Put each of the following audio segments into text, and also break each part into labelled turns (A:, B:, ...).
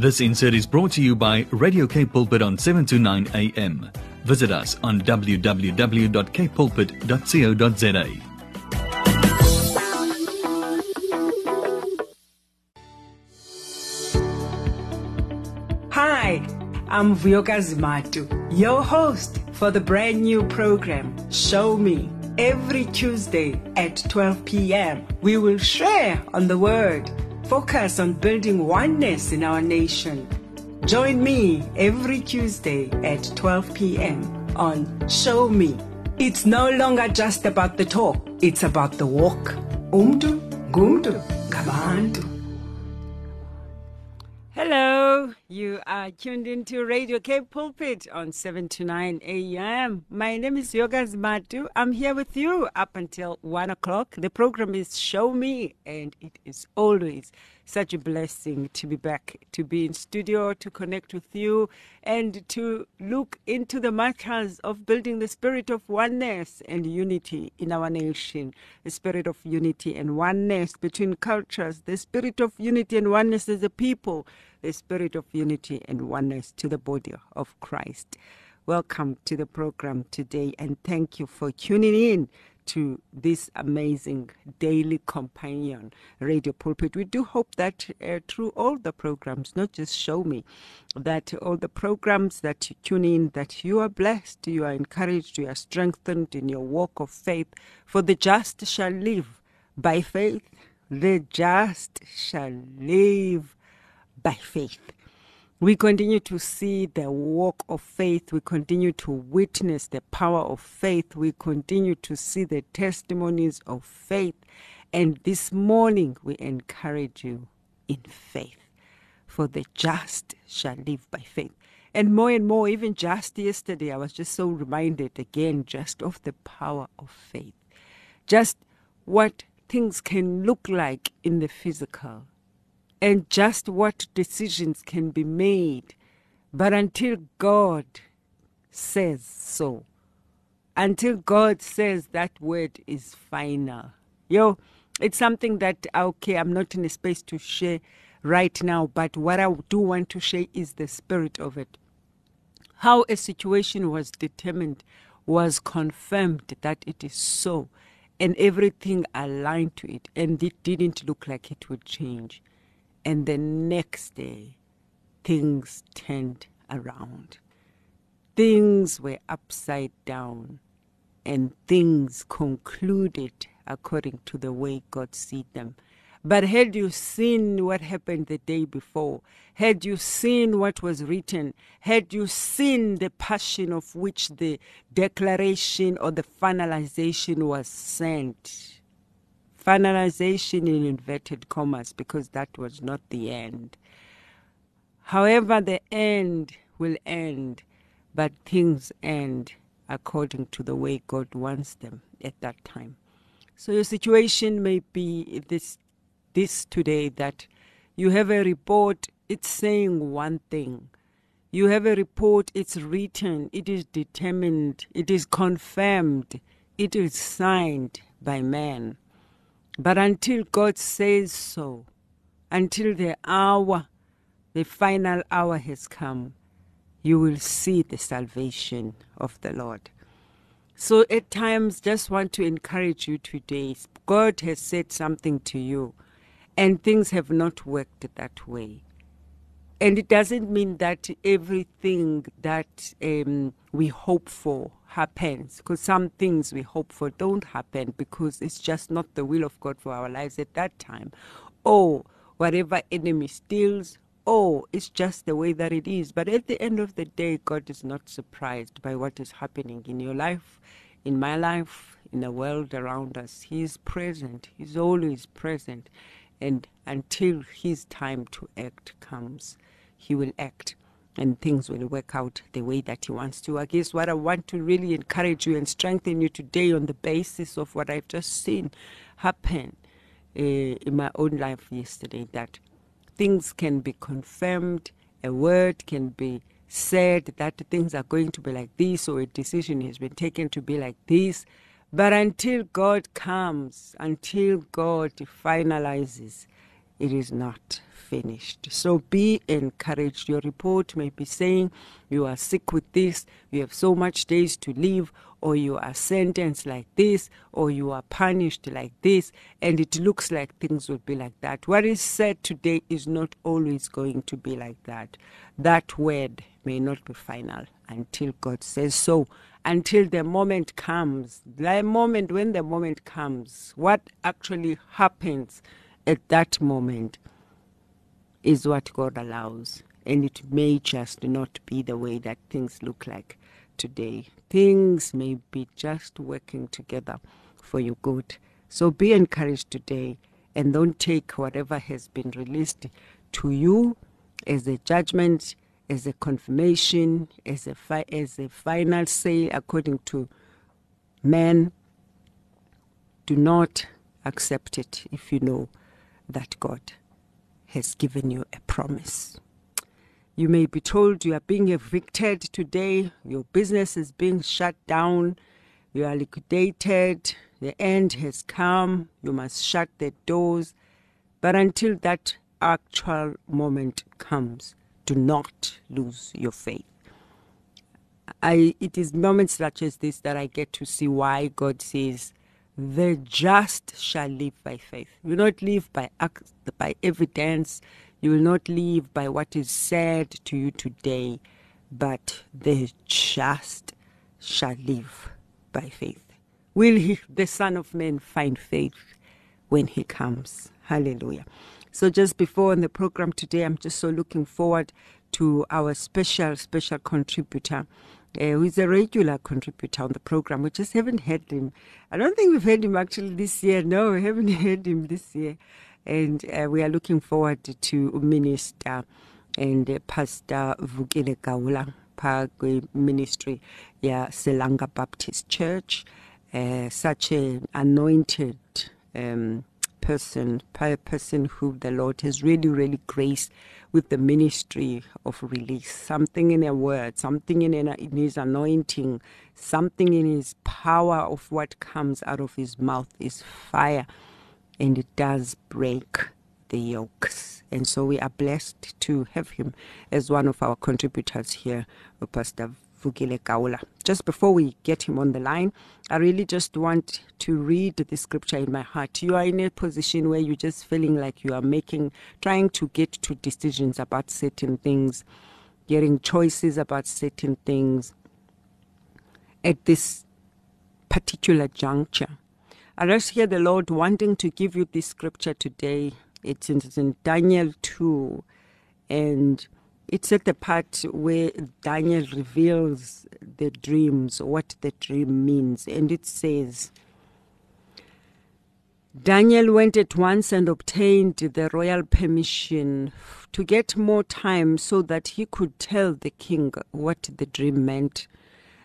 A: This insert is brought to you by Radio K Pulpit on 7 to 9 a.m. Visit us on www.kpulpit.co.za.
B: Hi, I'm Vuyokazi Matu, your host for the brand new program, Show Me. Every Tuesday at 12 p.m., we will share on the Word, focus on building oneness in our nation. Join me every Tuesday at 12 p.m. on Show Me. It's no longer just about the talk, it's about the walk. Umntu, ngumntu, ngabantu. Hello, you are tuned into Radio Cape Pulpit on 7 to 9 a.m. My name is Vuyokazi Matu. I'm here with you up until 1 o'clock. The program is Show Me, and it is always such a blessing to be back, to be in studio, to connect with you, and to look into the matters of building the spirit of oneness and unity in our nation, the spirit of unity and oneness between cultures, the spirit of unity and oneness as a people, the spirit of unity and oneness to the body of Christ. Welcome to the program today, and thank you for tuning in to this amazing daily companion radio pulpit. We do hope that uh, through all the programs, not just show me, that all the programs that you tune in, that you are blessed, you are encouraged, you are strengthened in your walk of faith. For the just shall live by faith. The just shall live by faith. We continue to see the walk of faith. We continue to witness the power of faith. We continue to see the testimonies of faith. And this morning, we encourage you in faith. For the just shall live by faith. And more and more, even just yesterday, I was just so reminded again just of the power of faith. Just what things can look like in the physical and just what decisions can be made. But until God says so, until God says that word is final, yo, it's something that, okay, I'm not in a space to share right now, but what I do want to share is the spirit of it. How a situation was determined, was confirmed that it is so, and everything aligned to it, and it didn't look like it would change. And the next day, things turned around. Things were upside down, and things concluded according to the way God sees them. But had you seen what happened the day before, had you seen what was written, had you seen the passion of which the declaration or the finalization was sent, finalization in inverted commas because that was not the end. However, the end will end, but things end according to the way God wants them at that time. So your situation may be this this today that you have a report, it's saying one thing. You have a report, it's written, it is determined, it is confirmed, it is signed by man. But until God says so, until the hour, the final hour has come, you will see the salvation of the Lord. So at times, just want to encourage you today. God has said something to you, and things have not worked that way. And it doesn't mean that everything that um, we hope for happens, because some things we hope for don't happen because it's just not the will of God for our lives at that time. Or whatever enemy steals, oh, it's just the way that it is. But at the end of the day, God is not surprised by what is happening in your life, in my life, in the world around us. He is present, He's always present. And until His time to act comes, He will act and things will work out the way that He wants to. I guess what I want to really encourage you and strengthen you today on the basis of what I've just seen happen uh, in my own life yesterday that things can be confirmed, a word can be said that things are going to be like this, or a decision has been taken to be like this. But until God comes, until God finalizes, it is not finished. So be encouraged. Your report may be saying you are sick with this, you have so much days to live, or you are sentenced like this, or you are punished like this, and it looks like things will be like that. What is said today is not always going to be like that. That word may not be final until God says so. Until the moment comes, the moment when the moment comes, what actually happens at that moment is what God allows. And it may just not be the way that things look like today. Things may be just working together for your good. So be encouraged today and don't take whatever has been released to you as a judgment, as a confirmation, as a, fi- as a final say according to man. Do not accept it if you know that God has given you a promise. You may be told you are being evicted today, your business is being shut down, you are liquidated, the end has come, you must shut the doors. But until that actual moment comes, do not lose your faith. I, it is moments such as this that I get to see why God says, the just shall live by faith. You will not live by by evidence. You will not live by what is said to you today, but the just shall live by faith. Will he, the Son of Man find faith when he comes? Hallelujah. So just before in the program today, I'm just so looking forward to our special, special contributor uh, who is a regular contributor on the program. We just haven't had him. I don't think we've had him actually this year. No, we haven't had him this year. And uh, we are looking forward to Minister and uh, Pastor Vukile Gaula, Pagwe Ministry, yeah, Selanga Baptist Church. Uh, such an anointed um, person, a person who the Lord has really, really graced with the ministry of release. Something in a word, something in, in his anointing, something in his power of what comes out of his mouth is fire, and it does break the yokes. And so we are blessed to have him as one of our contributors here, Pastor Vukile Gaula. Just before we get him on the line, I really just want to read the scripture in my heart. You are in a position where you're just feeling like you are making, trying to get to decisions about certain things, getting choices about certain things at this particular juncture. I just hear the Lord wanting to give you this scripture today. It's in, it's in Daniel 2 and it's at the part where Daniel reveals the dreams, what the dream means, and it says, Daniel went at once and obtained the royal permission to get more time so that he could tell the king what the dream meant.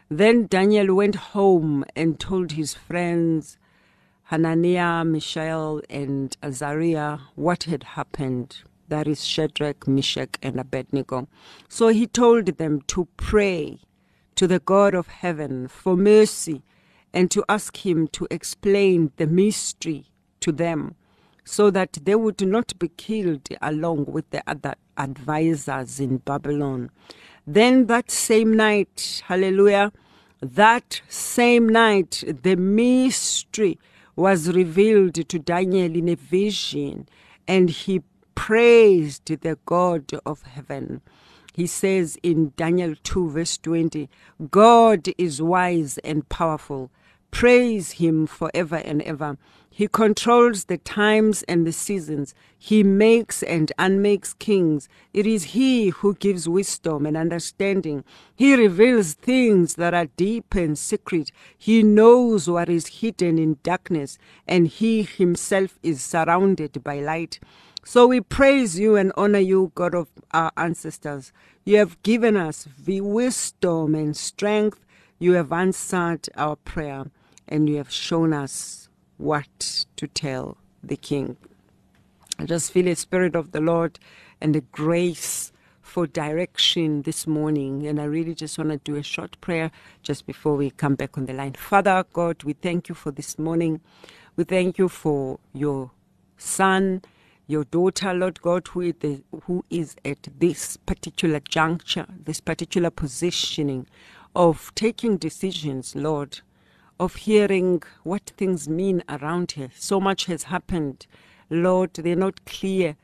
B: Then Daniel went home and told his friends, Hananiah, Mishael, and Azariah, what had happened that is Shadrach, Meshach, and Abednego. So he told them to pray to the God of heaven for mercy and to ask him to explain the mystery to them so that they would not be killed along with the other advisors in Babylon. Then that same night, hallelujah, that same night, the mystery was revealed to Daniel in a vision, and he praised the God of heaven. He says in Daniel 2, verse 20, God is wise and powerful. Praise him forever and ever. He controls the times and the seasons. He makes and unmakes kings. It is He who gives wisdom and understanding. He reveals things that are deep and secret. He knows what is hidden in darkness, and He Himself is surrounded by light. So we praise you and honor you, God of our ancestors. You have given us the wisdom and strength. You have answered our prayer, and you have shown us what to tell the King. I just feel the Spirit of the Lord and the grace for direction this morning. And I really just want to do a short prayer just before we come back on the line. Father God, we thank you for this morning. We thank you for your Son your daughter, Lord God, who is, the, who is at this particular juncture, this particular positioning of taking decisions, Lord, of hearing what things mean around her. So much has happened. Lord, they're not clear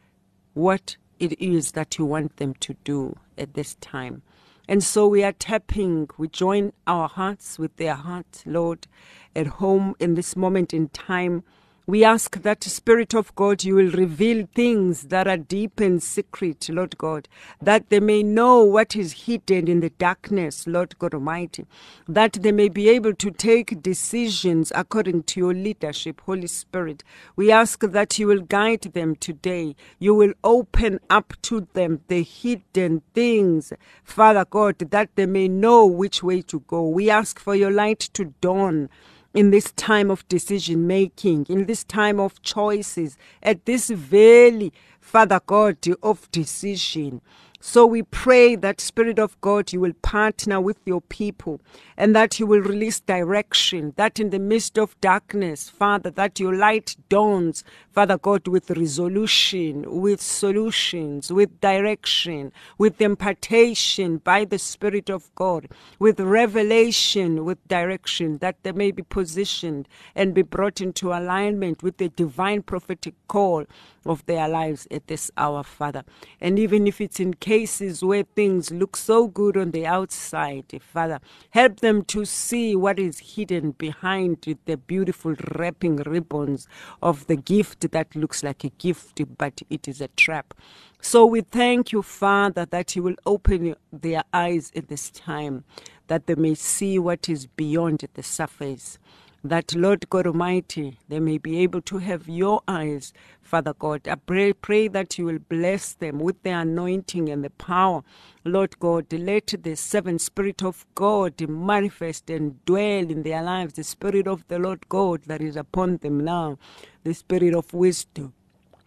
B: what it is that you want them to do at this time. And so we are tapping, we join our hearts with their hearts, Lord, at home in this moment in time we ask that Spirit of God, you will reveal things that are deep and secret, Lord God, that they may know what is hidden in the darkness, Lord God Almighty, that they may be able to take decisions according to your leadership, Holy Spirit. We ask that you will guide them today. You will open up to them the hidden things, Father God, that they may know which way to go. We ask for your light to dawn in this time of decision making, in this time of choices, at this valley, Father God, of decision. So we pray that Spirit of God, you will partner with your people and that you will release direction, that in the midst of darkness, Father, that your light dawns, Father God, with resolution, with solutions, with direction, with impartation by the Spirit of God, with revelation, with direction, that they may be positioned and be brought into alignment with the divine prophetic call of their lives at this hour, Father. And even if it's in cases where things look so good on the outside, Father, help them to see what is hidden behind the beautiful wrapping ribbons of the gift that looks like a gift, but it is a trap. So we thank you, Father, that you will open their eyes at this time, that they may see what is beyond the surface that Lord God Almighty, they may be able to have your eyes, Father God. I pray, pray that you will bless them with the anointing and the power. Lord God, let the seven Spirit of God manifest and dwell in their lives, the Spirit of the Lord God that is upon them now, the Spirit of wisdom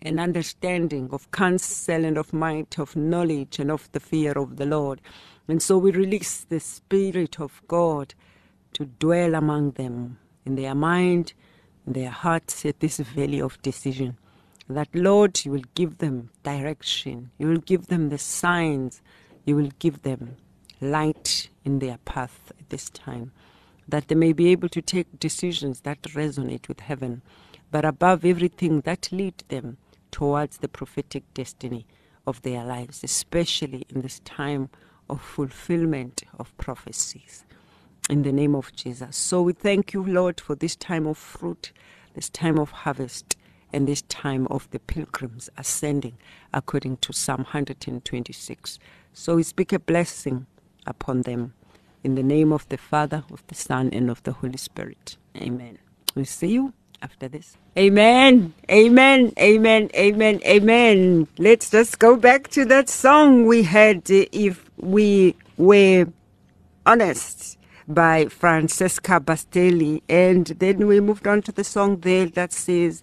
B: and understanding, of counsel and of might, of knowledge and of the fear of the Lord. And so we release the Spirit of God to dwell among them in their mind, in their hearts at this valley of decision. That, Lord, you will give them direction, you will give them the signs, you will give them light in their path at this time, that they may be able to take decisions that resonate with heaven, but above everything, that lead them towards the prophetic destiny of their lives, especially in this time of fulfillment of prophecies in the name of Jesus. So we thank you, Lord, for this time of fruit, this time of harvest, and this time of the pilgrims ascending according to Psalm 126. So we speak a blessing upon them in the name of the Father, of the Son, and of the Holy Spirit. Amen. We see you after this. Amen. Amen. Amen. Amen. Amen. Let's just go back to that song we had. If we were honest, by Francesca Battistelli. And then we moved on to the song there that says,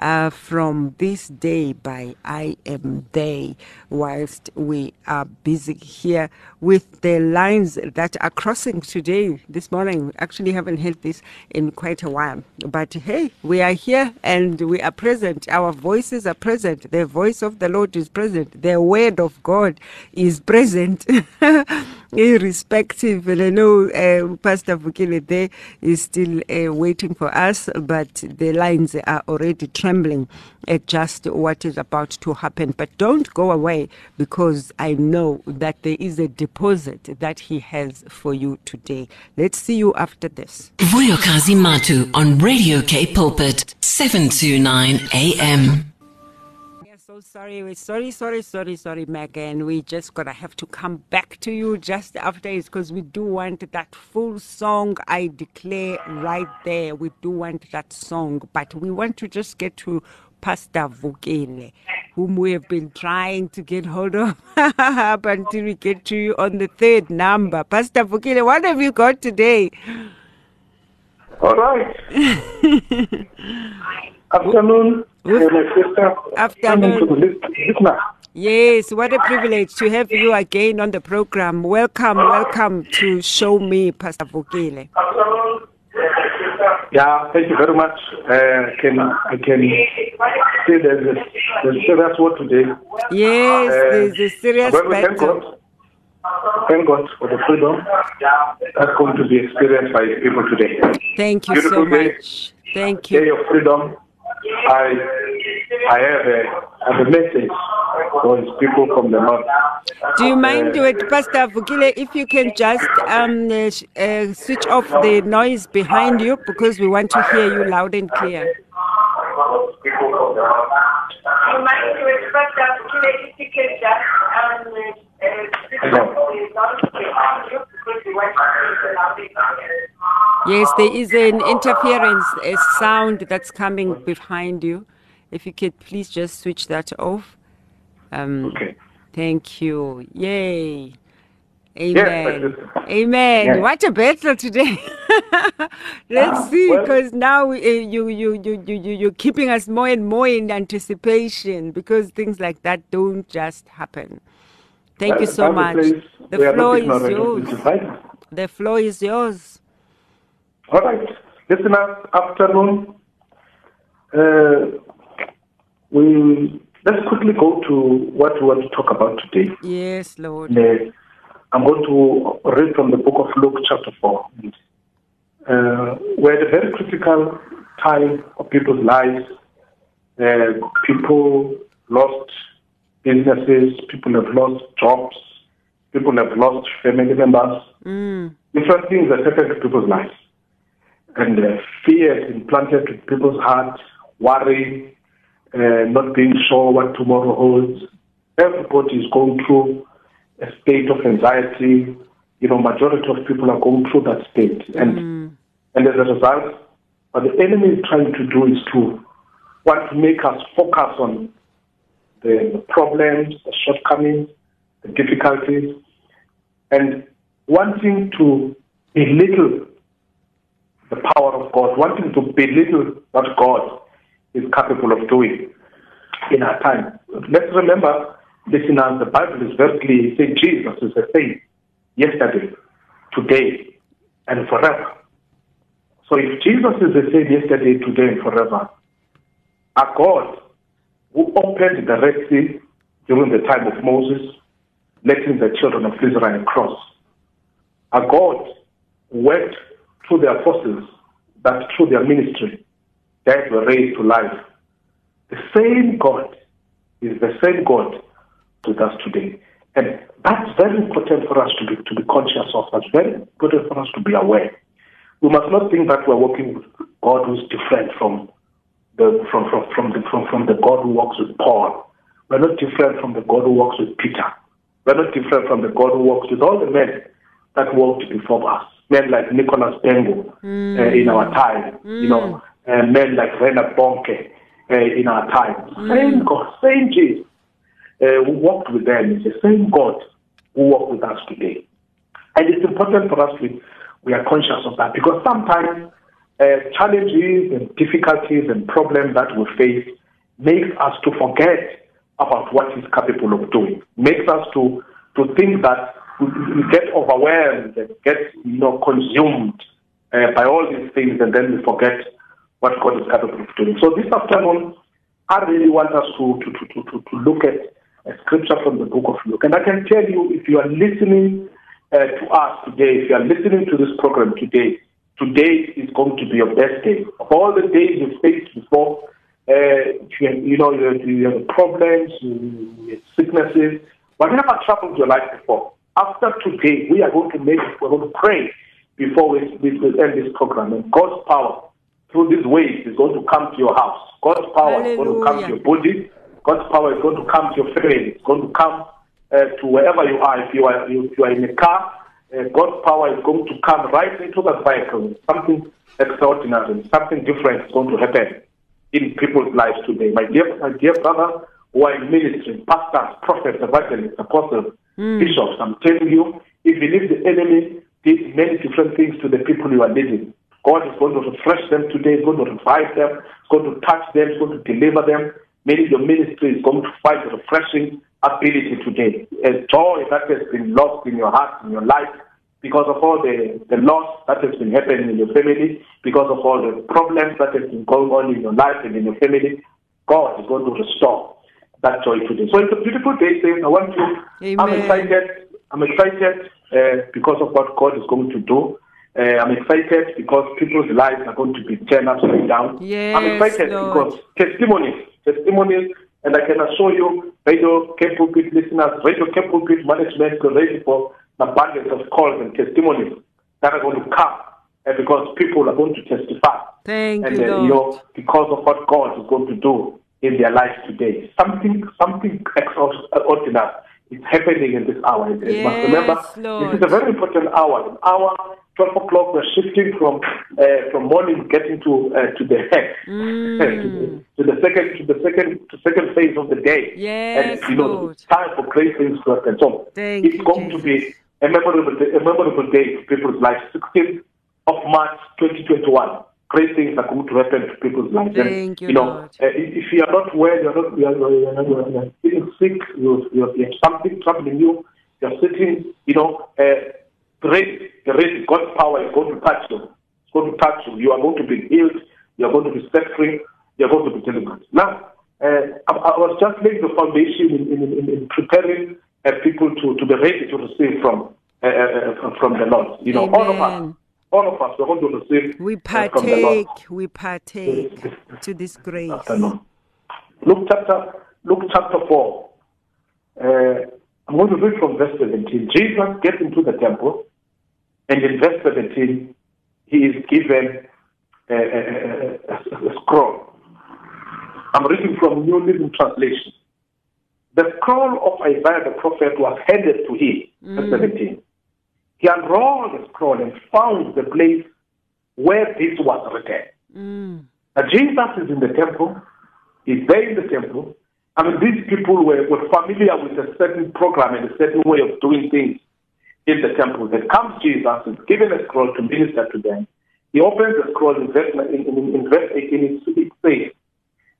B: uh, from this day by I am they, whilst we are busy here with the lines that are crossing today, this morning. Actually haven't heard this in quite a while. But hey, we are here and we are present. Our voices are present. The voice of the Lord is present. The word of God is present. irrespective. And I know uh, Pastor Vukile there is still uh, waiting for us, but the lines are already trembling at just what is about to happen. But don't go away because I know that there is a deposit that He has for you today. Let's see you after this.
C: Vuyokazi Matu on Radio K Pulpit, 729 AM
B: sorry. We're sorry, sorry, sorry, sorry, Megan. We just gonna have to come back to you just after it because we do want that full song. I declare right there, we do want that song, but we want to just get to Pastor Vukile, whom we have been trying to get hold of up until we get to you on the third number. Pastor Vukile, what have you got today?
D: All right. Afternoon, sister.
B: Afternoon. Yes, what a privilege to have you again on the program. Welcome, welcome to Show Me, Pastor Vukile.
D: Yeah, thank you very much. Uh, can I can say there's a, there's a serious word today.
B: Yes,
D: Uh,
B: there's a serious battle.
D: God. Thank God for the freedom that's going to be experienced by people today.
B: Thank you so
D: Beautiful day.
B: much. Thank
D: Day
B: you.
D: of freedom. I I have a, I have a message for his people from the north.
B: Do you mind, uh, Pastor Vukile, if you can just um, uh, uh, switch off the noise behind you because we want to hear you loud and clear. Yes, there is an interference, a sound that's coming behind you. If you could please just switch that off. Um,
D: Okay.
B: Thank you. Yay. Amen. Amen.
D: Yes.
B: What a battle today. Let's
D: Ah,
B: see,
D: well-
B: because now uh, you, you, you, you, you, you're keeping us more and more in anticipation because things like that don't just happen. Thank you
D: Uh,
B: so much.
D: says
B: The floor is yours.
D: the
B: floor is yours.
D: All right, listeners, afternoon. Uh, we let's quickly go to what we want to talk about today.
B: Yes, Lord.
D: Uh, I'm going to read from the book of Luke, chapter four. Uh, we're at a very critical time of people's lives. Uh, people lost businesses. People have lost jobs. People have lost family members.
B: Mm.
D: Different things that happen to people's lives and uh, fear is implanted to people's hearts, worry, uh, not being sure what tomorrow holds. Everybody is going through a state of anxiety. You know, majority of people are going through that state, and and as a result, what the enemy is trying to do is to to make us focus on the, the problems, the shortcomings, the difficulties, and wanting to belittle the power of God, wanting to belittle what God is capable of doing in our time. Let's remember, listeners, the Bible is very clear. It says Jesus is the same yesterday, today, and forever. So if Jesus is the same yesterday, today, and forever, our God who opened the Red Sea during the time of Moses, letting the children of Israel cross, our God worked through their forces, that through their ministry, that were raised to life. The same God is the same God with us today. And that's very important for us to be, to be conscious of. That's very important for us to be aware. We must not think that we're working with God who's different from the, from, from, from, the, from, from the God who walks with Paul. We're not different from the God who walks with Peter. We're not different from the God who walks with all the men that walked before us. Men like Nicholas Bhengu uh, in our time, you know, uh, men like Reinhard Bonnke uh, in our time. Same God, same Jesus uh, who walked with them is the same God who walked with us today. And it's important for us to we are conscious of that because sometimes uh, challenges and difficulties and problems that we face makes us to forget about what he's capable of doing. Makes us to to think that we, we get overwhelmed and get you know consumed uh, by all these things, and then we forget what God is capable of doing. So this afternoon, I really want us to to to to, to look at a scripture from the book of Luke, and I can tell you if you are listening uh, to us today, if you are listening to this program today, today is going to be your best day. Of all the days you faced before, uh, you, you know, you, you have problems, you, have sicknesses, whatever troubled your life before. After today, we are going to make, we're going to pray before we, we, we end this program. And God's power through these ways is going to come to your house. God's power is going to come to your body. God's power is going to come to your family. It's going to come uh, to wherever you are. If you are, if you are in a car, uh, God's power is going to come right into the vehicle. Something extraordinary, something different is going to happen in people's lives today. My dear, my dear brother, who are in ministry, pastors, prophets, evangelists, apostles, bishops, I'm telling you, even if the enemy did many different things to the people you are leading, God is going to refresh them today, is going to revive them, is going to touch them, is going to deliver them. Maybe your ministry is going to find a refreshing ability today. A joy that has been lost in your heart, in your life, because of all the, the loss that has been happening in your family, because of all the problems that have been going on in your life and in your family, God is going to restore that joy today. So it's a beautiful day, saying I want to, I'm excited, I'm excited uh, because of what God is going to do. Uh, I'm excited because people's lives are going to be turned upside down.
B: Yes, I'm
D: excited
B: Lord.
D: because testimonies, testimonies, and I can assure you, Radio Cape Pulpit listeners, Radio Cape Pulpit management is ready for an abundance of calls and testimonies that are going to come, and because people are going to testify,
B: Thank
D: and
B: you,
D: uh, you know, because of what God is going to do in their lives today, something, something extraordinary is happening in this hour.
B: Yes,
D: remember,
B: Lord.
D: this is a very important hour. An hour, 12 o'clock, we're shifting from uh, from morning getting to uh, to the.
B: Mm.
D: to, the, to the second to the second to second phase of the day.
B: Yes,
D: and you know,
B: Lord.
D: time for great things to happen. So
B: Thank
D: it's going to be a memorable day, a memorable day for people's lives. 16th of March 2021. Great things are going to happen to people's lives. And,
B: you,
D: you know,
B: Lord.
D: uh, if you are not well, you're not, you're, you're, you're, you're, you're feeling sick, you're, you're, you have something troubling you, you're sitting, you know, uh, ready, the ready, God's power is going to touch you. It's going to touch you. You are going to be healed, you're going to be set free, you're going to be delivered. Now, uh, I, I was just laying the foundation in, in, in, in preparing uh, people to, to be ready to receive from uh, uh, from the Lord. You know, all of us, all of us, we're going to receive
B: We
D: uh, from the Lord.
B: partake, we partake to this grace.
D: Luke chapter Luke chapter four. Uh, I'm going to read from verse 17. Jesus gets into the temple, and in verse 17, he is given a, a, a, a- scroll. I'm reading from New Living Translation. The scroll of Isaiah the prophet was handed to him. Verse 17. He unrolled the scroll and found the place where this was written.
B: Mm.
D: Now, Jesus is in the temple. He's there in the temple. I mean, these people were, were familiar with a certain program and a certain way of doing things in the temple. Then comes Jesus, is given a scroll to minister to them. He opens the scroll in verse, in, in, in verse 18. It, it says,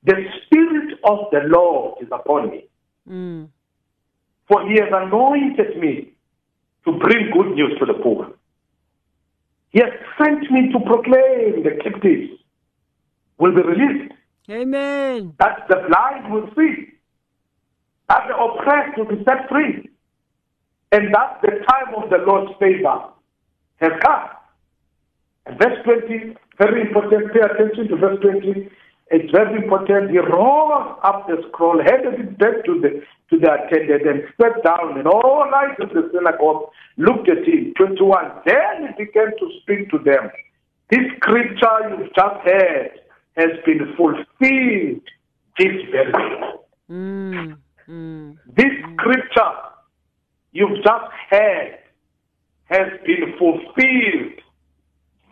D: The Spirit of the Lord is upon me,
B: Mm.
D: for he has anointed me to bring good news to the poor. He has sent me to proclaim the captives will be released
B: Amen.
D: that the blind will see, that the oppressed will be set free, and that the time of the Lord's favor has come. And verse 20, very important, pay attention to verse 20. It's very important. He rolled up the scroll, handed it back to the to the attendant, and sat down, and all eyes of the synagogue looked at him. 21. Then he began to speak to them. This scripture you've just heard has been fulfilled this very day.
B: Mm. Mm.
D: This scripture you've just heard has been fulfilled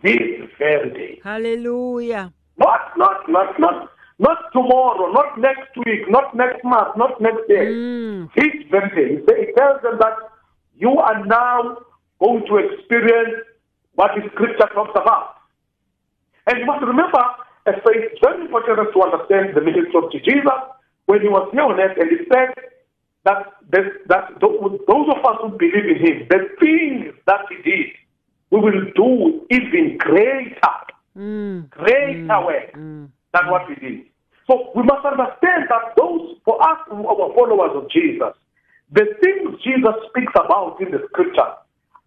D: this very day.
B: Hallelujah.
D: Not, not, not, not, not tomorrow, not next week, not next month, not next year.
B: Mm.
D: This very day. He tells them that you are now going to experience what the scripture talks about. And you must remember, it's very important to understand the ministry of Jesus when he was here on earth, and he said that, that, that those of us who believe in him, the things that he did, we will do even greater,
B: Mm.
D: greater work
B: Mm.
D: than what we did. So we must understand that those, for us, who are followers of Jesus, the things Jesus speaks about in the scripture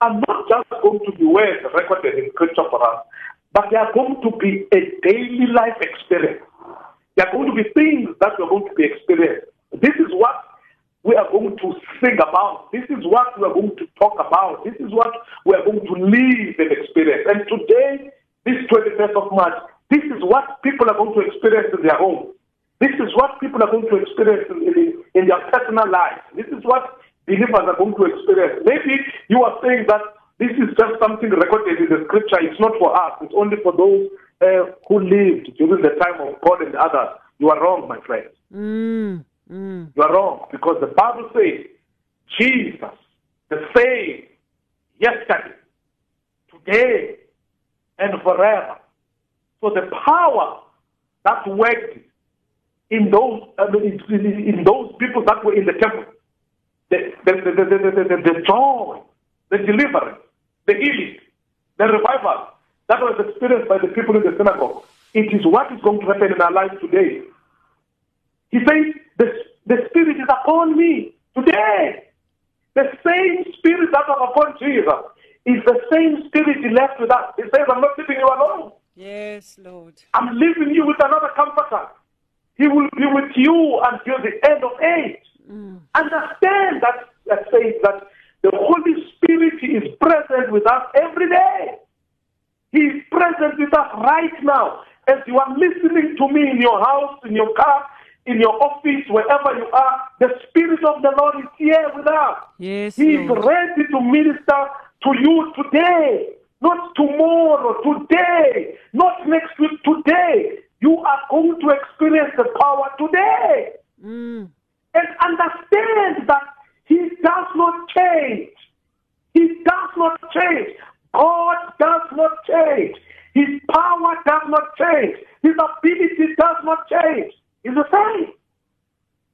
D: are not just going to be words recorded in scripture for us, but they are going to be a daily life experience. They are going to be things that we are going to be experiencing. This is what we are going to sing about. This is what we are going to talk about. This is what we are going to live and experience. And today, this 21st of March, this is what people are going to experience in their home. This is what people are going to experience in, in, their personal lives. This is what believers are going to experience. Maybe you are saying that this is just something recorded in the scripture. It's not for us. It's only for those uh, who lived during the time of Paul and others. You are wrong, my friend.
B: Mm. Mm.
D: You are wrong because the Bible says Jesus, the same yesterday, today, and forever. So the power that worked in those in, in- in those people that were in the temple, the the, the, the, the, the, the joy, the deliverance, the healing, the revival that was experienced by the people in the synagogue. It is what is going to happen in our lives today. He says, the, the Spirit is upon me today. The same Spirit that was upon Jesus is the same Spirit he left with us. He says, I'm not leaving you alone.
B: Yes, Lord.
D: I'm leaving you with another comforter. He will be with you until the end of age. Mm. Understand that that says that the Holy Spirit is present with us every day. He is present with us right now. As you are listening to me in your house, in your car, in your office, wherever you are, the Spirit of the Lord is here with us.
B: Yes,
D: He is ready to minister to you today, not tomorrow, today, not next week, today. You are going to experience the power today.
B: Mm.
D: And understand that He does not change. He does not change. God does not change. His power does not change. His ability does not change. It's the same.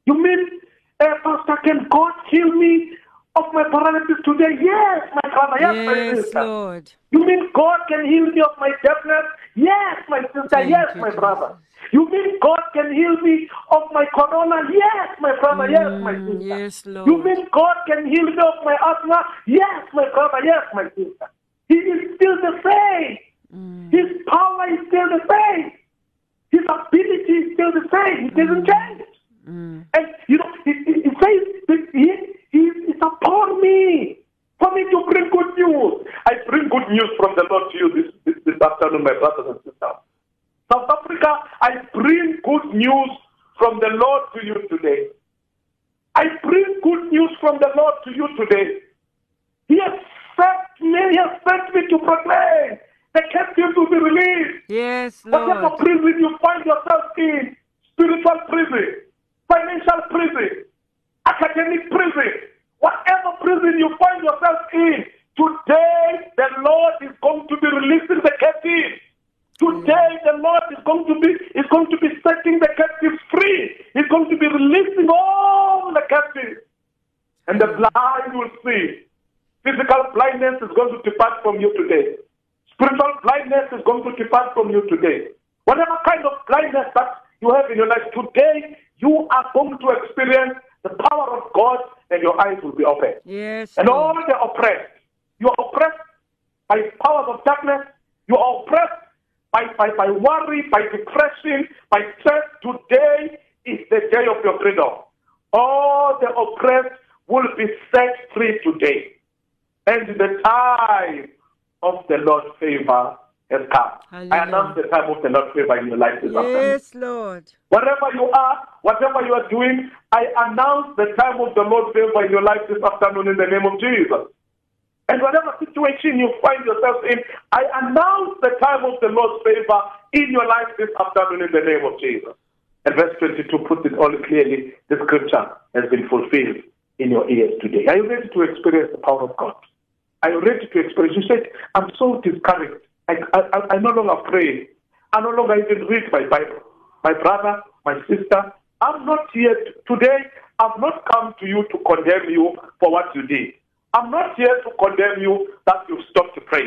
D: You mean, uh, Pastor, can God heal me of my paralysis today? Yes, my brother. Yes, my
B: Yes,
D: sister.
B: Lord.
D: You mean God can heal me of my deafness? Yes, my sister.
B: Thank
D: yes,
B: you,
D: my
B: Jesus.
D: brother. You mean God can heal me of my corona? Yes, my brother. yes, my
B: Mm,
D: sister.
B: yes, Lord.
D: You mean God can heal me of my asthma? Yes, my brother. Yes, my sister. He is still the same.
B: Mm.
D: His power is still the same. His ability is still the same. He doesn't change.
B: Mm.
D: And you know, it, it, it says that he, he is upon me for me to bring good news. I bring good news from the Lord to you this, this, this afternoon, my brothers and sisters. South Africa, I bring good news from the Lord to you today. I bring good news from the Lord to you today. He has sent me, he has sent me to proclaim the captives will be released.
B: Yes,
D: Whatever prison you find yourself in, spiritual prison, financial prison, academic prison, whatever prison you find yourself in, today the Lord is going to be releasing the captives. Today the Lord is going to be is going to be setting the captives free. He's going to be releasing all the captives. And the blind will see. Physical blindness is going to depart from you today. Spiritual blindness is going to depart from you today. Whatever kind of blindness that you have in your life today, you are going to experience the power of God and your eyes will be open.
B: Yes,
D: And all the oppressed, you are oppressed by powers of darkness, you are oppressed by, by, by worry, by depression, by stress. Today is the day of your freedom. All the oppressed will be set free today. And the time of the Lord's favor has come. I
B: Hallelujah.
D: announce the time of the Lord's favor in your life this afternoon.
B: Yes, Lord.
D: Wherever you are, whatever you are doing, I announce the time of the Lord's favor in your life this afternoon in the name of Jesus. And whatever situation you find yourself in, I announce the time of the Lord's favor in your life this afternoon in the name of Jesus. And verse 22 puts it all clearly. The scripture has been fulfilled in your ears today. Are you ready to experience the power of God? You ready to experience? You said, I'm so discouraged. I, I, I- no longer pray. I no longer even read my Bible. My brother, my sister, I'm not here today. I've not come to you to condemn you for what you did. I'm not here to condemn you that you stopped to pray.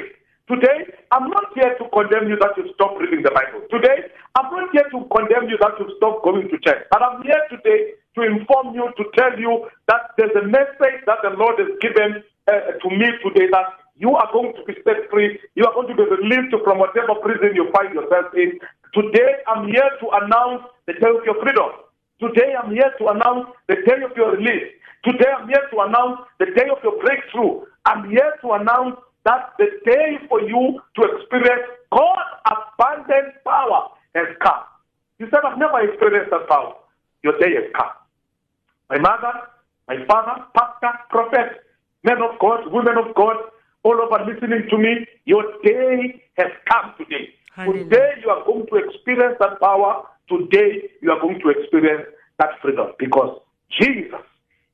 D: Today, I'm not here to condemn you that you stopped reading the Bible. Today, I'm not here to condemn you that you stopped going to church. But I'm here today to inform you, to tell you that there's a message that the Lord has given uh, to me today that you are going to be set free. You are going to be released from whatever prison you find yourself in. Today, I'm here to announce the day of your freedom. Today, I'm here to announce the day of your release. Today, I'm here to announce the day of your breakthrough. I'm here to announce that the day for you to experience God's abundant power has come. You said, I've never experienced that power. Your day has come. My mother, my father, pastor, prophet, men of God, women of God, all over listening to me, your day has come today.
B: Hallelujah.
D: Today you are going to experience that power. Today you are going to experience that freedom because Jesus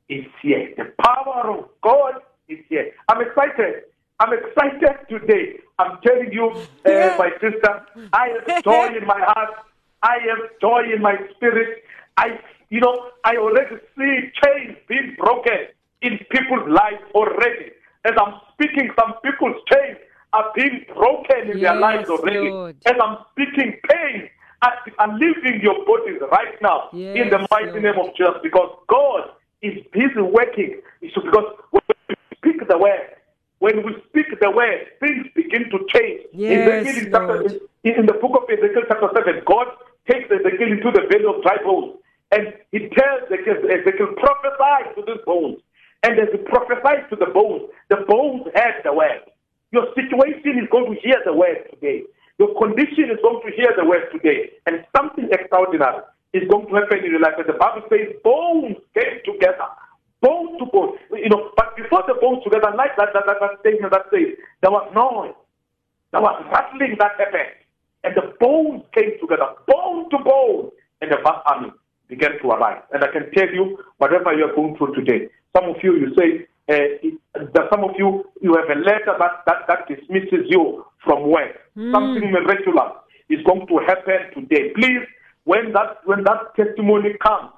D: is here. The power of God is here. I'm excited. I'm excited today. I'm telling you, uh,
B: Yeah.
D: my sister, I have joy in my heart. I have joy in my spirit. I, you know, I already see chains being broken in people's lives already. As I'm speaking, some people's chains are being broken in their lives already.
B: Lord.
D: As I'm speaking, pain are, leaving your bodies right now in the mighty
B: Lord.
D: name of Jesus because God is busy working. Because when we speak the word, when we speak the word, things begin to change.
B: Yes,
D: in, chapter,
B: Lord.
D: in, in the book of Ezekiel, chapter 7, God takes Ezekiel into the valley of dry bones and he tells Ezekiel, Ezekiel prophesy to these bones. And as he prophesies to the bones, the bones heard the word. Your situation is going to hear the word today. Your condition is going to hear the word today. And something extraordinary is going to happen in your life. And the Bible says bones came together. Bone to bone. You know, but before the bones together, like that, that, that, that statement that says, there was noise. There was rattling that happened. And the bones came together, bone to bone. And the vast army began to arise. And I can tell you, whatever you are going through today, some of you, you say, uh, that some of you, you have a letter that, that, that dismisses you from work. Something miraculous is going to happen today. Please, when that, when that testimony comes,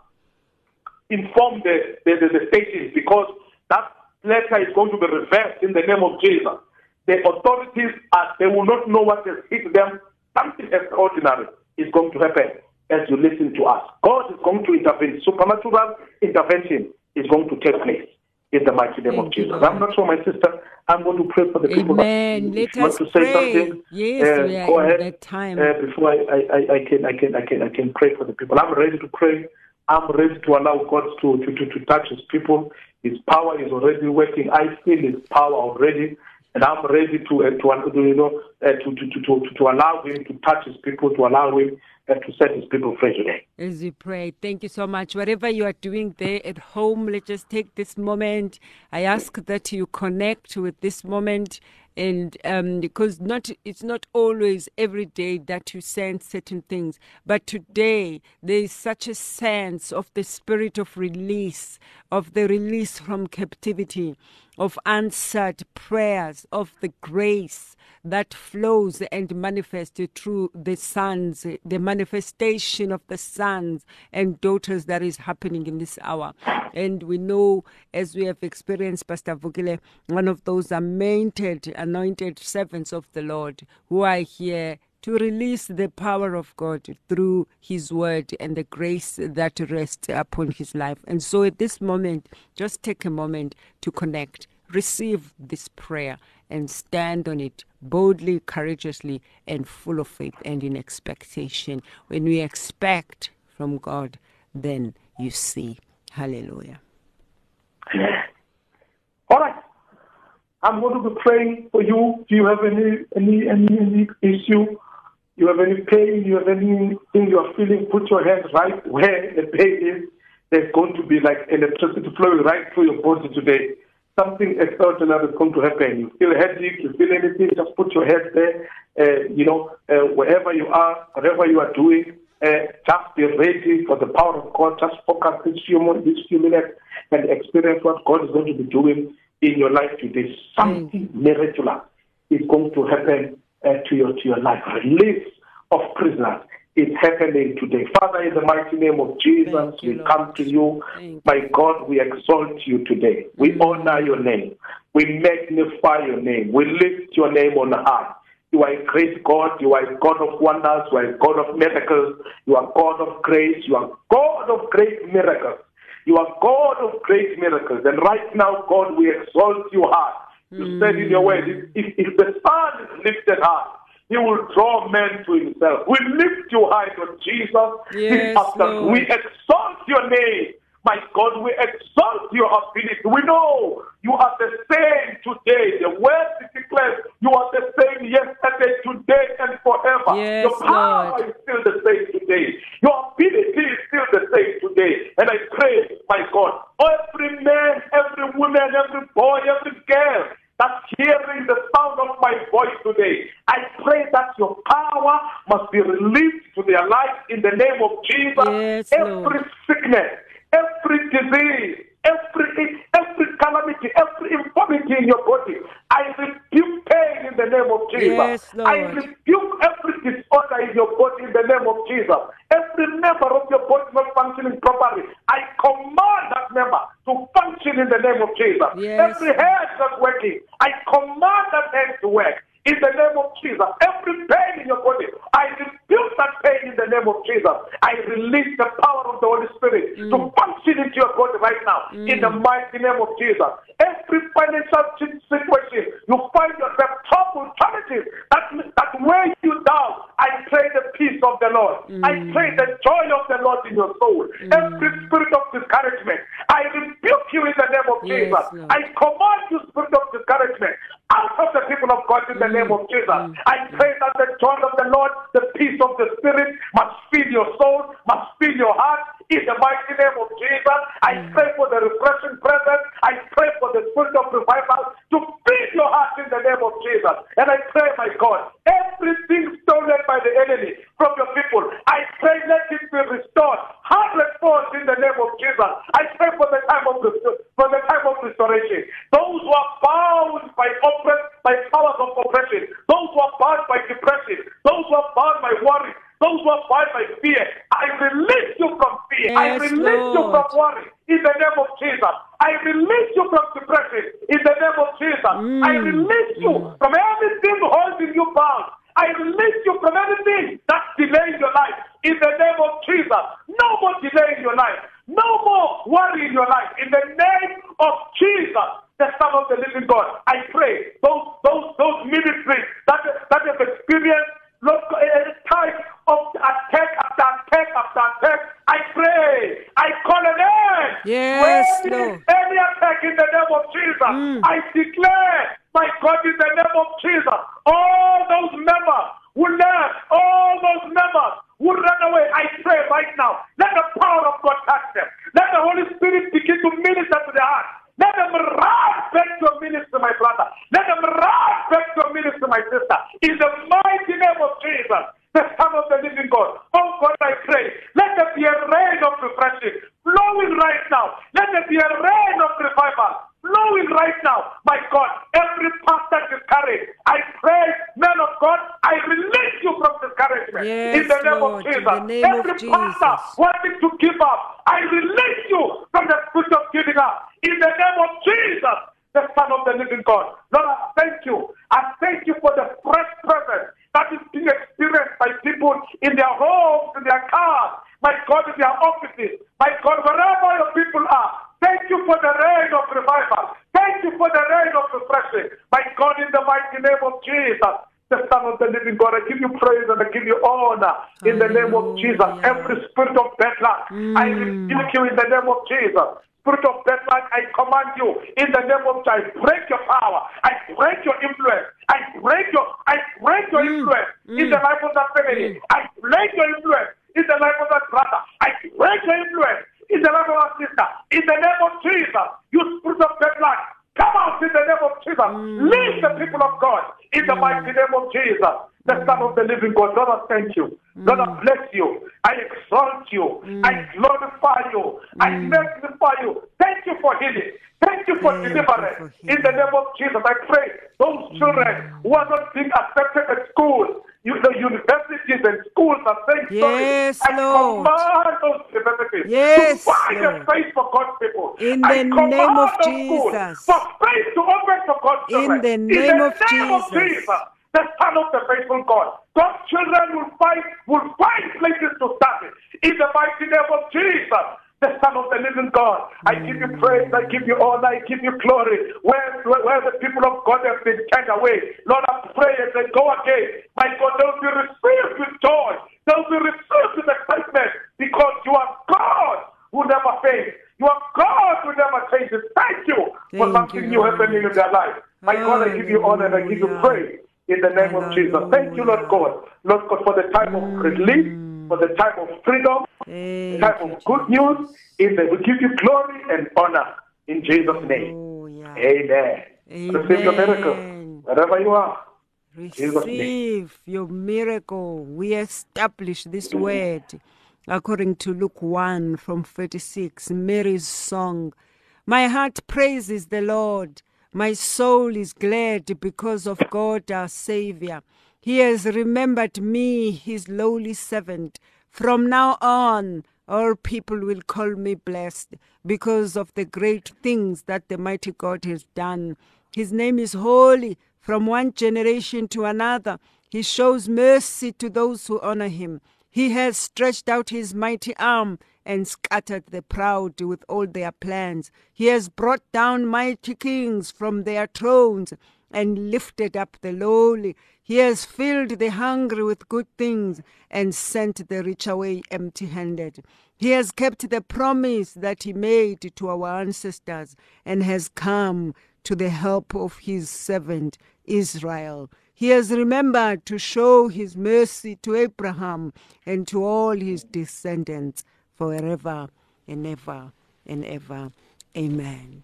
D: inform the, the, the, the stations because that letter is going to be reversed in the name of Jesus. The authorities are, they will not know what has hit them. Something extraordinary is going to happen as you listen to us. God is going to intervene. Supernatural intervention is going to take place in the mighty name of
B: Thank you,
D: Jesus.
B: Lord.
D: I'm not sure, my sister. I'm going to pray for the people. that-
B: Amen. Let
D: you want
B: us
D: to say
B: pray.
D: something,
B: Yes,
D: uh,
B: we are
D: go ahead.
B: that time.
D: Uh, before I, I, I, I can I can I can I can pray for the people. I'm ready to pray. I'm ready to allow God to, to, to, to touch his people. His power is already working. I feel his power already. And I'm ready to, uh, to, you know, uh, to, to, to, to, to allow him to touch his people, to allow him uh, to set his people free today.
B: As we pray, thank you so much. Whatever you are doing there at home, let's just take this moment. I ask that you connect with this moment, and um, because not it's not always every day that you sense certain things, but today there is such a sense of the spirit of release, of the release from captivity, of answered prayers, of the grace that flows and manifests through the sons, the manifestation of the sons and daughters that is happening in this hour. And we know, as we have experienced, Pastor Vukile, one of those anointed, anointed servants of the Lord who are here to release the power of God through His word and the grace that rests upon His life. And so at this moment, just take a moment to connect, receive this prayer, and stand on it boldly, courageously, and full of faith and in expectation. When we expect from God, then you see. Hallelujah.
D: All right. I'm going to be praying for you. Do you have any any any, any issue? You have any pain? You have anything you are feeling? Put your hands right where the pain is. There's going to be like electricity flowing right through your body today. Something extraordinary is going to happen. You feel headache, you feel anything, just put your head there. Uh, you know, uh, wherever you are, whatever you are doing, uh, just be ready for the power of God. Just focus this few, mo- this few minutes and experience what God is going to be doing in your life today. Something miraculous is going to happen uh, to your to your life. Release of prisoners is happening today. Father, in the mighty name of Jesus,
B: you,
D: we
B: Lord.
D: come to you.
B: Thank.
D: My God, we exalt you today. We honor your name. We magnify your name. We lift your name on high. You are a great God. You are a God of wonders. You are a God of miracles. You are God of grace. You are God of great miracles. You are God of great miracles. And right now, God, we exalt you high. You said in your word, if, if the Son is lifted high, he will draw men to himself. We lift you high, Lord Jesus.
B: Yes. Lord.
D: We exalt your name. My God, we exalt your ability. We know you are the same today. The word declares you are the same yesterday, today, and forever.
B: Yes,
D: your power
B: Lord.
D: is still the same today. Your ability is still the same today. And I pray, my God, every man, every woman, every boy, every girl that's hearing the sound of my voice today, I pray that your power must be released to their life in the name of Jesus.
B: Yes,
D: every
B: Lord.
D: sickness, every disease, every every calamity, every infirmity in your body, I rebuke pain in the name of Jesus.
B: Yes.
D: I rebuke every disorder in your body in the name of Jesus. Every member of your body not functioning properly, I command that member to function in the name of Jesus.
B: Yes.
D: Every head not working, I command that head to work. In the name of Jesus. Every pain in your body, I rebuke that pain in the name of Jesus. I release the power of the Holy Spirit to mm. function into your body right now in the mm. mighty name of Jesus. Every financial si- situation you find yourself troubled, challenges that, that weigh you down, I pray the peace of the Lord. I mm. pray the joy of the Lord in your soul. Every spirit of discouragement, I rebuke you in the name of
B: Yes,
D: Jesus.
B: Lord.
D: I command you, spirit of discouragement, out of the people of God in the name of mm. Jesus. Mm. I pray that the joy of the Lord, the peace of the Spirit must fill your soul, must fill your heart in the mighty name of Jesus. I mm. pray for the refreshing presence. I pray for the spirit of revival to fill your heart in the name of Jesus. And I pray, my God, everything stolen by the enemy from your people, I pray let it be restored hundredfold in the name of Jesus. I pray for the time of rest- for the time of restoration. Those who are bound by oppress, by powers of oppression, those who are bound by depression, those who are bound by worry, those who are bound by fear, I release you from fear. I
B: Yes,
D: release you
B: Lord.
D: from worry in the name of Jesus. I release you from depression in the name of Jesus. I mm. release you from everything holding you bound. I release you from anything that's delaying your life in the name of Jesus. No more delay in your life. No more worry in your life. In the name of Jesus, the Son of the Living God, I pray those those those ministries that that have experienced Lord, a type of attack after attack after attack. I pray. I call an end.
B: Yes,
D: to any,
B: Lord.
D: any attack in the name of Jesus. I declare, my God, in the name of Jesus, all those members who left, all those members who ran away, I pray right now, let the power of God touch them. Let the Holy Spirit begin to minister to their heart. Let them run back to your ministry, my brother. Let them run back to your ministry, my sister. In the mighty name of Jesus, the Son of the living God. Oh God, I pray. Let there be a rain of refreshing flowing right now. Let there be a rain of revival flowing right now. My God, every pastor discouraged. I pray, man of God, I release you from discouragement.
B: Yes,
D: in the name of Jesus.
B: the name of
D: every
B: Jesus.
D: pastor wanting to give up, I release you from the spirit of giving up. In the name of Jesus, the Son of the living God. Lord, I thank you. I thank you for the fresh presence that is being experienced by people in their homes, in their cars, my God, in their offices, my God, wherever your people are. Thank you for the rain of revival. Thank you for the rain of refreshing. My God, in the mighty name of Jesus, the Son of the living God, I give you praise and I give you honor in the name of Jesus. Every spirit of bad luck, I hmm. rebuke you in the name of Jesus. Spirit of bad luck, I command you in the name of Jesus. Break your power. I break your influence. I break your I break your hmm. influence in hmm. the life of that family. I break your influence in the life of that brother. I break your influence in the life of our sister. In the name of Jesus, you spirit of bad luck, come out in the name of Jesus. Leave the people of God in the mighty name of Jesus, the Son of the living God. I thank you. Mm. Lord, I bless you. I exalt you. Mm. I glorify you. I mm. magnify you. Thank you for healing. Thank you for
B: Thank you
D: deliverance.
B: for
D: In the name of Jesus, I pray those children who are not being accepted at school, you, the universities and schools are saying
B: Yes,
D: sorry. I
B: Lord.
D: command those universities
B: Yes,
D: to find
B: Lord.
D: a space for God's people.
B: In
D: I
B: the name of Jesus.
D: For space to open for God's
B: people.
D: In
B: the name of
D: name of
B: Jesus.
D: Jesus the Son of the faithful God. God's children will find will find places to study in the mighty name of Jesus. The Son of the living God. I give you praise, I give you honor, I give you glory. Where, where, where the people of God have been turned away. Lord, I pray as they go again. My God, they'll be received with joy. They'll be received with excitement because you are God who never fails. You are God who never changes. Thank you for something
B: you,
D: new happening in their life. My God, I give you honor and I give you praise in the name of Jesus. Thank you, Lord God. Lord God, for the time of mm. relief, for the time of freedom, the time of good news. In the, we give you glory and honor in Jesus' name.
B: Hallelujah.
D: Amen. Receive your miracle wherever you are.
B: Receive your miracle. We establish this word according to Luke 1 from 36, Mary's song. My heart praises the Lord. My soul is glad because of God our Savior. He has remembered me, his lowly servant. From now on, all people will call me blessed because of the great things that the mighty God has done. His name is holy from one generation to another. He shows mercy to those who honor him. He has stretched out his mighty arm and scattered the proud with all their plans. He has brought down mighty kings from their thrones and lifted up the lowly. He has filled the hungry with good things and sent the rich away empty handed. He has kept the promise that he made to our ancestors and has come to the help of his servant Israel. He has remembered to show his mercy to Abraham and to all his descendants forever and ever and ever. Amen.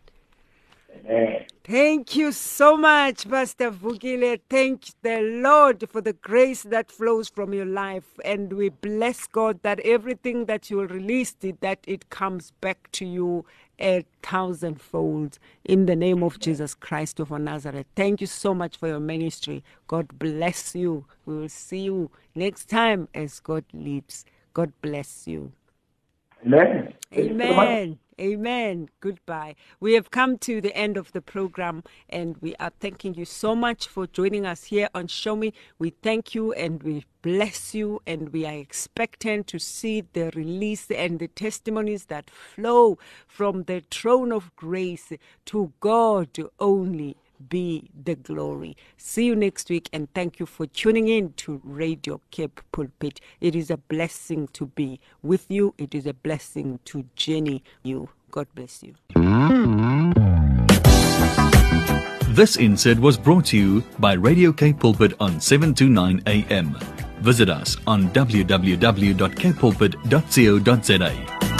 D: Amen.
B: Thank you so much, Pastor Vukile. Thank the Lord for the grace that flows from your life. And we bless God that everything that you released, that it comes back to you a thousandfold in the name of Jesus Christ of Nazareth. Thank you so much for your ministry. God bless you. We will see you next time as God leads. God bless you.
D: Amen.
B: Amen. Amen. Goodbye. We have come to the end of the program and we are thanking you so much for joining us here on Show Me. We thank you and we bless you and we are expectant to see the release and the testimonies that flow from the throne of grace to God only be the glory. See you next week and thank you for tuning in to Radio Cape Pulpit. It is a blessing to be with you. It is a blessing to journey you. God bless you.
A: This insert was brought to you by Radio Cape Pulpit on 729 AM. Visit us on www.kpulpit.co.za.